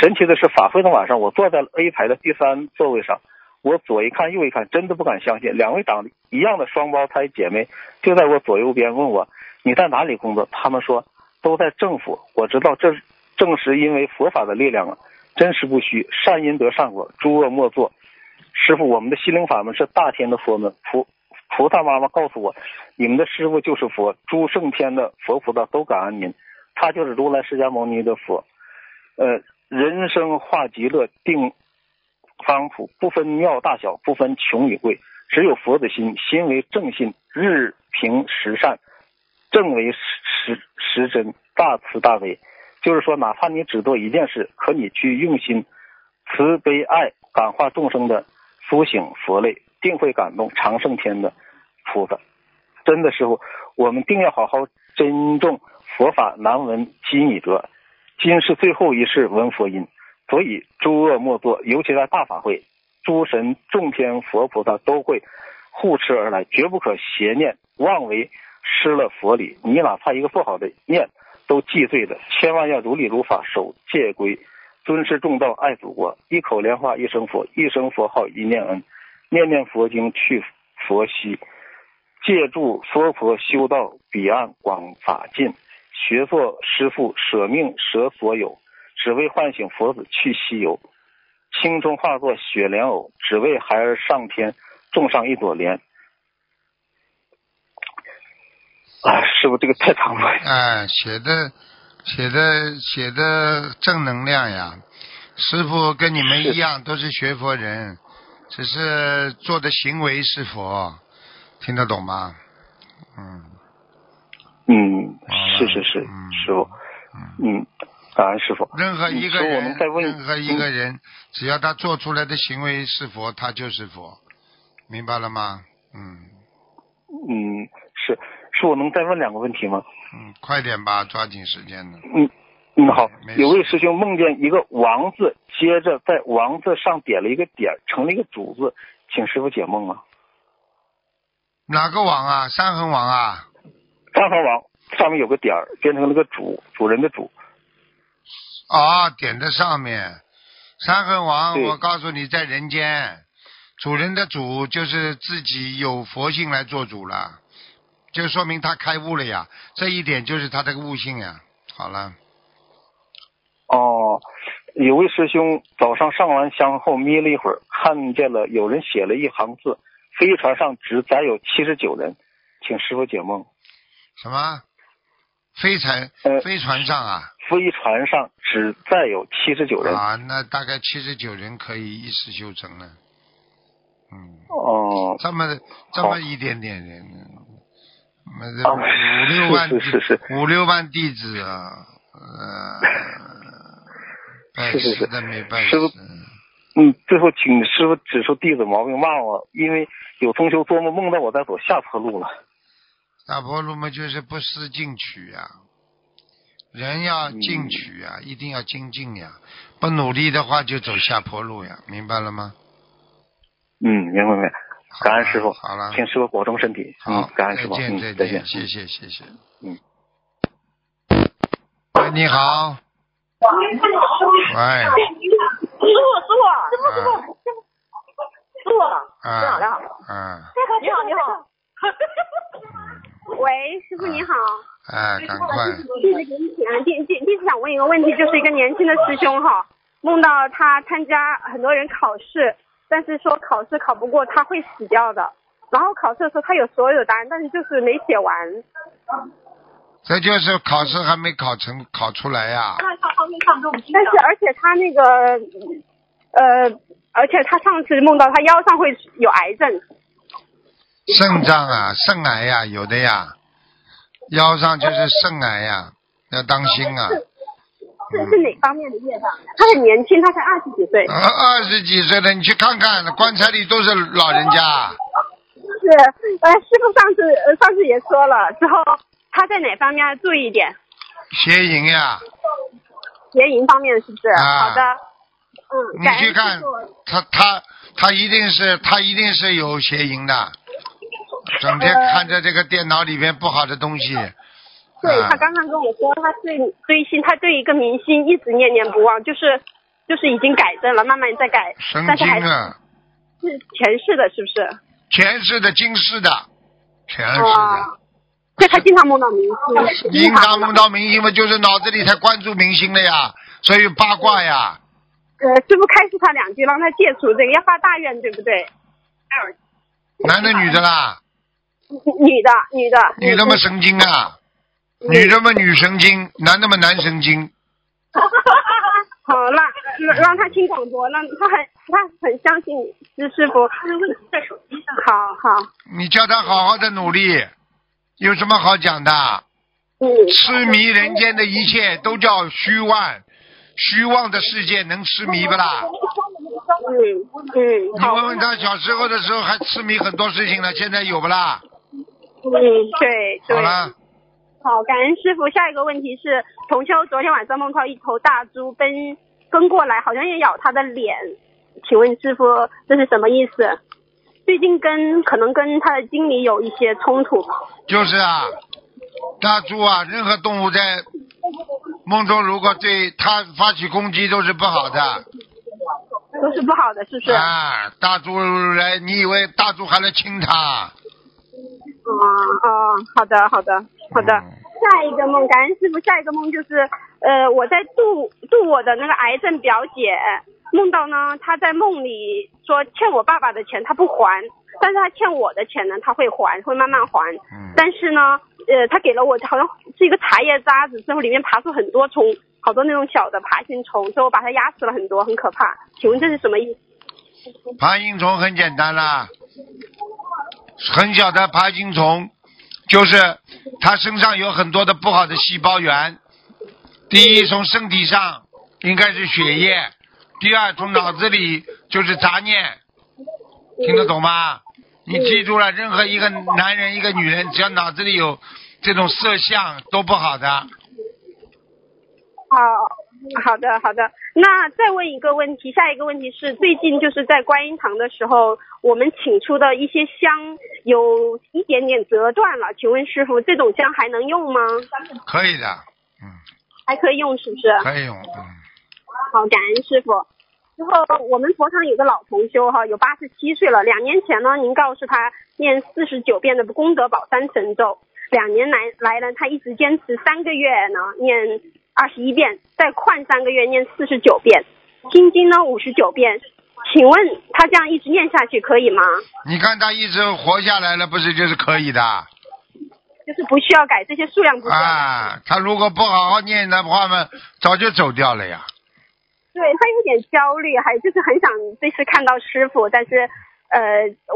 神奇的是，法会的晚上，我坐在了 A 排的第三座位上。我左一看，右一看，真的不敢相信，两位长得一样的双胞胎姐妹就在我左右边，问我你在哪里工作？他们说都在政府。我知道这正是因为佛法的力量啊，真实不虚，善因得善果，诸恶莫作。师傅，我们的心灵法门是大天的佛门，菩菩萨妈妈告诉我，你们的师傅就是佛，诸圣天的佛菩萨都感恩您。他就是如来释迦牟尼的佛，呃，人生化极乐定方普，不分庙大小，不分穷与贵，只有佛的心，心为正信，日平时善，正为时时时真，大慈大悲。就是说，哪怕你只做一件事，可你去用心，慈悲爱感化众生的苏醒佛类，定会感动长胜天的菩萨。真的师傅，我们定要好好珍重。佛法难闻今已得，今是最后一世闻佛音，所以诸恶莫作。尤其在大法会，诸神众天佛菩萨都会护持而来，绝不可邪念妄为失了佛理。你哪怕一个不好的念都记罪的，千万要如理如法守戒规，尊师重道爱祖国。一口莲花一声佛，一声佛号一念恩，念念佛经去佛西，借助娑婆修道彼岸广法尽。学做师父，舍命舍所有，只为唤醒佛子去西游。青春化作雪莲藕，只为孩儿上天种上一朵莲。啊，师傅，这个太长了。哎，写的写的写的正能量呀！师傅跟你们一样，都是学佛人，只是做的行为是佛，听得懂吗？嗯。嗯，是是是，师傅，嗯，感恩师傅。任何一个人，我们再问，任何一个人，只要他做出来的行为是佛，他就是佛，明白了吗？嗯。嗯，是，是我能再问两个问题吗？嗯，快点吧，抓紧时间呢。嗯嗯，好。有位师兄梦见一个王字，接着在王字上点了一个点，成了一个主字，请师傅解梦啊。哪个王啊？三横王啊？三横王上面有个点儿，变成了个主，主人的主。啊，点在上面。三横王，我告诉你，在人间，主人的主就是自己有佛性来做主了，就说明他开悟了呀。这一点就是他这个悟性呀。好了。哦，有位师兄早上上完香后眯了一会儿，看见了有人写了一行字：“飞船上只载有七十九人，请师傅解梦。”什么？飞船？飞船上啊？飞船上只载有七十九人啊，那大概七十九人可以一时修成了。嗯。哦。这么这么一点点人，那五六万是是是五六万弟子啊，呃，是是是，那没办法。师傅，嗯，最后请师傅指出弟子毛病，骂我，因为有同修做梦梦到我在走下坡路了。下坡路嘛，就是不思进取呀。人要进取呀，一定要精进呀。不努力的话，就走下坡路呀。明白了吗？嗯，明白明白。感恩师傅，好了，请师傅保重身体。好，感恩师傅，嗯，再见，谢谢谢谢。嗯。喂，你好。喂。师傅，师傅，师傅，师傅，师傅，啊。你好，你好。嗯。你好，你好。喂，师傅你好。哎，赶快。弟子给你请安。弟弟弟子想问一个问题，就是一个年轻的师兄哈，梦到他参加很多人考试，但是说考试考不过他会死掉的。然后考试的时候他有所有答案，但是就是没写完。这就是考试还没考成，考出来呀、但是而且他那个呃，而且他上次梦到他腰上会有癌症，肾脏啊，肾癌呀、有的呀，腰上就是肾癌呀、要当心啊。是是哪方面的业障？他很年轻，他才二十几岁。呃，二十几岁的，你去看看，棺材里都是老人家。是，呃，师傅上次呃上次也说了，之后他在哪方面要注意一点？邪淫呀，邪淫方面是不是？啊好的，嗯，你去看他他他一定是他一定是有邪淫的，整天呃看着这个电脑里面不好的东西。啊对他刚刚跟我说，他对追星，他对一个明星一直念念不忘，就是就是已经改正了，慢慢在改，神经啊，是前世的，是不是？前世的今世的，前世所以他经常梦到明星，经常梦到明星嘛，就是脑子里才关注明星的呀，所以八卦呀。呃，师傅开示他两句，让他戒除这个，要发大愿，对不对？男的女的啦？女的，女的，女的么神经啊，女的么女神经，男的么男神经。好，让让让他听广播，让他很他很相信师师傅。在手机上。好好，你叫他好好的努力，有什么好讲的？嗯。痴迷人间的一切都叫虚妄，虚妄的世界能痴迷不啦？嗯嗯。你问问他小时候的时候还痴迷很多事情呢，现在有不啦？嗯，对对。好感恩师傅。下一个问题是，同修昨天晚上梦到一头大猪奔跟过来，好像也咬他的脸，请问师傅这是什么意思？最近跟可能跟他的经理有一些冲突。就是啊，大猪啊，任何动物在梦中如果对他发起攻击都是不好的。都是不好的，是不是？啊，大猪来，你以为大猪还能亲它？哦哦，好的好的好的。下一个梦，感恩师傅。下一个梦就是，呃，我在度度我的那个癌症表姐，梦到呢，她在梦里说欠我爸爸的钱她不还，但是她欠我的钱呢，她会还，会慢慢还。嗯但是呢，呃，她给了我好像是一个茶叶渣子，之后里面爬出很多虫，好多那种小的爬行虫，之后把它压死了很多，很可怕。请问这是什么意思？爬行虫很简单啦，很小的爬行虫，就是它身上有很多的不好的细胞源。第一，从身体上应该是血液；第二，从脑子里就是杂念。听得懂吗？你记住了，任何一个男人、一个女人，只要脑子里有这种色相，都不好的。好，好的，好的。那再问一个问题，下一个问题是，最近就是在观音堂的时候，我们请出的一些香有一点点折断了，请问师傅，这种香还能用吗？可以的，嗯还可以用是不是？可以用。嗯好，感恩师傅。之后我们佛堂有个老同修哈，有八十七岁了。两年前呢，您告诉他念四十九遍的功德宝三神咒，两年来来呢，他一直坚持三个月呢念二十一遍，再换三个月念四十九遍，心经呢五十九遍。请问他这样一直念下去可以吗？你看他一直活下来了，不是就是可以的？就是不需要改这些数量不。啊，他如果不好好念的话嘛，早就走掉了呀。对他有点焦虑，还就是很想这次看到师傅，但是呃，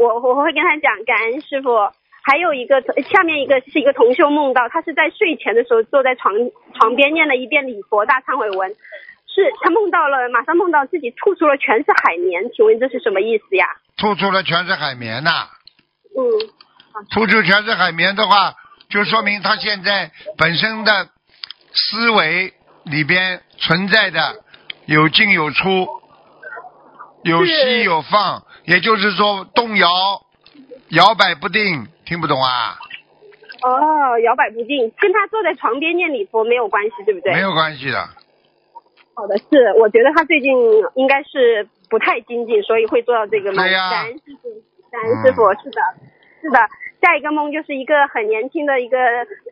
我我会跟他讲感恩师傅。还有一个下面一个是一个同修梦到，他是在睡前的时候坐在床床边念了一遍礼佛大忏悔文，是他梦到了，马上梦到自己吐出了全是海绵，请问这是什么意思呀？吐出了全是海绵呐、嗯，吐出全是海绵的话，就说明他现在本身的思维里边存在的有进有出，有吸有放，也就是说动摇、摇摆不定，听不懂啊？哦，摇摆不定，跟他坐在床边念礼佛没有关系，对不对？没有关系的。好的，是，我觉得他最近应该是不太精进，所以会做到这个梦。对呀感恩师傅，感恩师傅，是的，是的。下一个梦就是一个很年轻的一个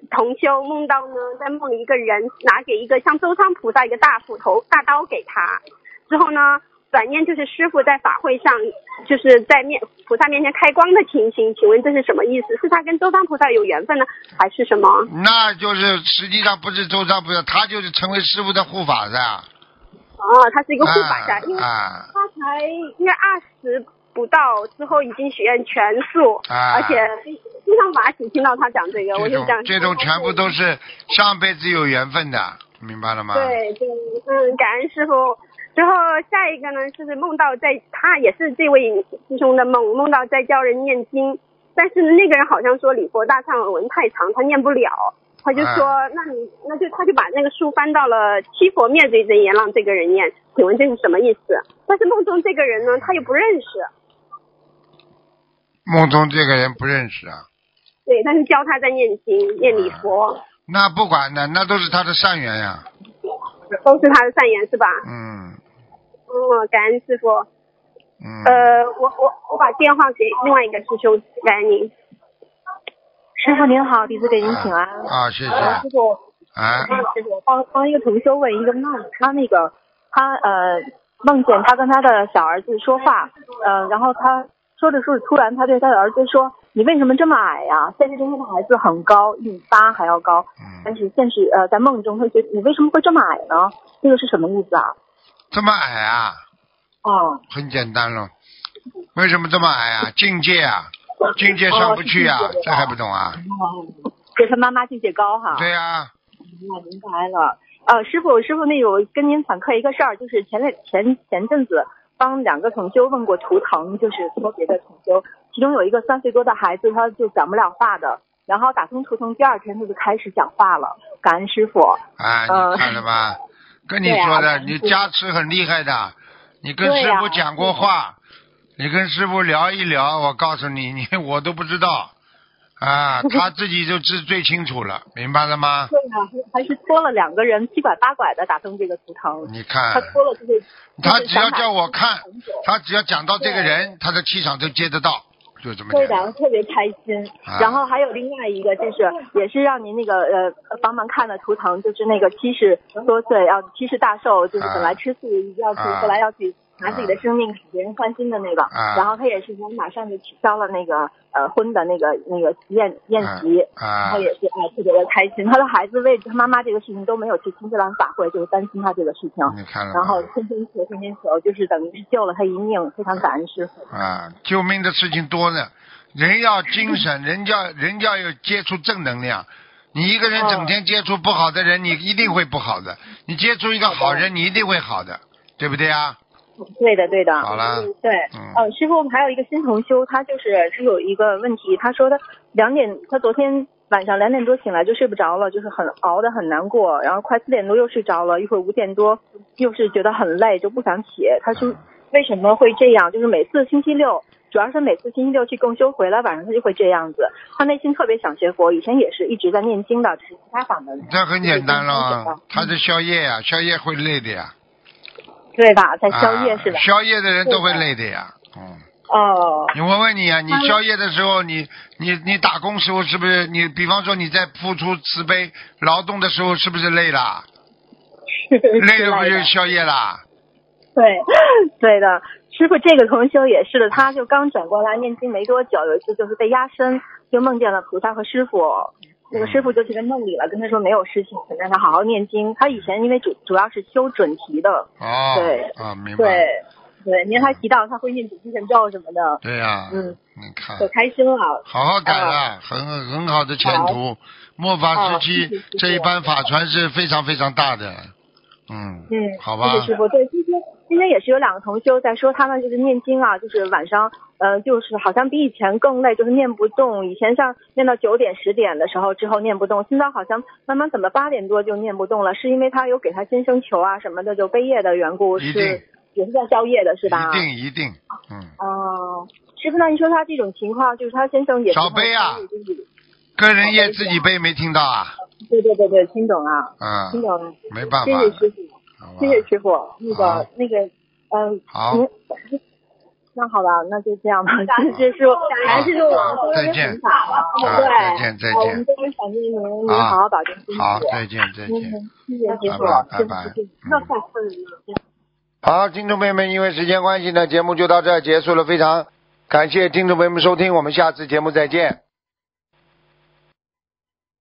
同修梦到呢，在梦里一个人拿给一个像周仓菩萨一个大斧头大刀给他，之后呢，转念就是师傅在法会上就是在面菩萨面前开光的情形，请问这是什么意思？是他跟周庄菩萨有缘分呢，还是什么？那就是实际上不是周章菩萨，他就是成为师傅的护法的。哦，他是一个护法啊神，因为啊他才应该二十不到，之后已经许愿全素，啊而且经常法喜听到他讲这个，我就讲。这种全部都是上辈子有缘分的，明白了吗？对对，嗯，感恩师傅。之后下一个呢，就是梦到在他也是这位师兄的梦，梦到在教人念经，但是那个人好像说礼佛大忏悔文太长，他念不了，他就说，啊那你那就他就把那个书翻到了七佛灭罪真言，让这个人念，请问这是什么意思？但是梦中这个人呢，他又不认识，梦中这个人不认识啊，对，但是教他在念经念礼佛，那不管的，那都是他的善缘呀。都是他的善缘是吧？嗯嗯，感恩师傅。嗯。呃，我我我把电话给另外一个师兄，感恩您。师傅您好，弟子给您请安。啊，谢谢。呃师傅，啊，师傅帮帮一个同修问一个梦，他那个他呃梦见他跟他的小儿子说话，呃，然后他说着说着，突然他对他的儿子说：“你为什么这么矮呀、现实中他的孩子很高，一米八还要高，嗯，但是现实呃在梦中他觉得你为什么会这么矮呢？这个是什么意思啊？这么矮啊？哦，很简单了，为什么这么矮啊？境界啊，境界上不去啊这还不懂啊？哦，就是他妈妈境界高哈。对呀，我明白了。呃，师傅，师傅，那有跟您反馈一个事儿，就是前两前前阵子帮两个同修问过图腾，就是托别的同修，其中有一个三岁多的孩子，他就讲不了话的，然后打通图腾第二天他就开始讲话了，感恩师傅。啊，嗯你看了吧？跟你说的，感你加持很厉害的，你跟师傅讲过话，你跟师傅聊一聊，我告诉你，你我都不知道啊，他自己就知最清楚了，明白了吗？对呀、还是托了两个人七拐八拐的打通这个图腾，你看他，托了就是他只要叫我看他只要讲到这个人，他的气场就接得到，就这么对的，特别开心。啊。然后还有另外一个，就是也是让您那个呃帮忙看的图腾，就是那个七十多岁要七十大寿，就是啊本来吃素要去，啊。后来要去拿自己的生命给别人换心的那个。啊然后他也是说马上就取消了那个呃婚的那个那个宴宴席。然啊后也是哎特别的开心，他的孩子为他妈妈这个事情都没有去新西兰法会，就是担心他这个事情，你看了然后？天天求天天求，就是等于是救了他一命，非常感恩师傅。啊，救命的事情多呢，人要精神，人要人要有接触正能量。你一个人整天接触不好的人，你一定会不好的；你接触一个好人，你一定会好的，对不对啊？对的，对的。好了，对，嗯呃，师傅还有一个新同修，他就是他有一个问题，他说他两点，他昨天晚上两点多醒来就睡不着了，就是很熬得很难过，然后快四点多又睡着了，一会儿五点多又是觉得很累就不想起。他说为什么会这样？就是每次星期六，主要是每次星期六去共修回来，晚上他就会这样子。他内心特别想学佛，以前也是一直在念经的，只是其他法门，这很简单了，他是宵夜呀、宵夜会累的呀。对吧？在宵夜、啊是吧？宵夜的人都会累的呀。嗯，哦，你问问你啊，你宵夜的时候，你你你打工时候是不是你？比方说你在付出慈悲劳动的时候，是不是累了？累了不就宵夜啦？对，对的，师傅这个同修也是的，他就刚转过来念经没多久，有一次就是被压身，就梦见了菩萨和师傅。那个师傅就去他梦里了，跟他说没有事情，让他好好念经。他以前因为主主要是修准提的，哦，对啊，明白。对对，您还提到他会念准提神咒什么的，对呀、嗯，你看，可开心了。好好改了，很很好的前途。末法时期这一班法传是非常非常大的，嗯，嗯，好吧谢谢师傅。对，今天今天也是有两个同修在说，他们就是念经啊，就是晚上，呃，就是好像比以前更累，就是念不动。以前像念到九点十点的时候之后念不动，现在好像慢慢怎么八点多就念不动了，是因为他有给他先生求啊什么的，就背业的缘故，是也是在宵夜的是吧？一定一定，嗯，哦，师傅，那你说他这种情况，就是他先生也是少背啊个人业自己背没听到啊？对对对对，听懂了，嗯听嗯，懂了。没办法谢谢师傅。谢谢师傅。那个那个，嗯，好那好吧，那就这样吧。谢谢师傅，感谢师傅，再见再见再见我们您，您啊好好保重身体。好，再见再嗯见。，谢谢师傅拜拜，拜拜谢谢师傅嗯那下次。好，听众朋友们，因为时间关系呢，节目就到这儿结束了。非常感谢听众朋友们收听，我们下次节目再见。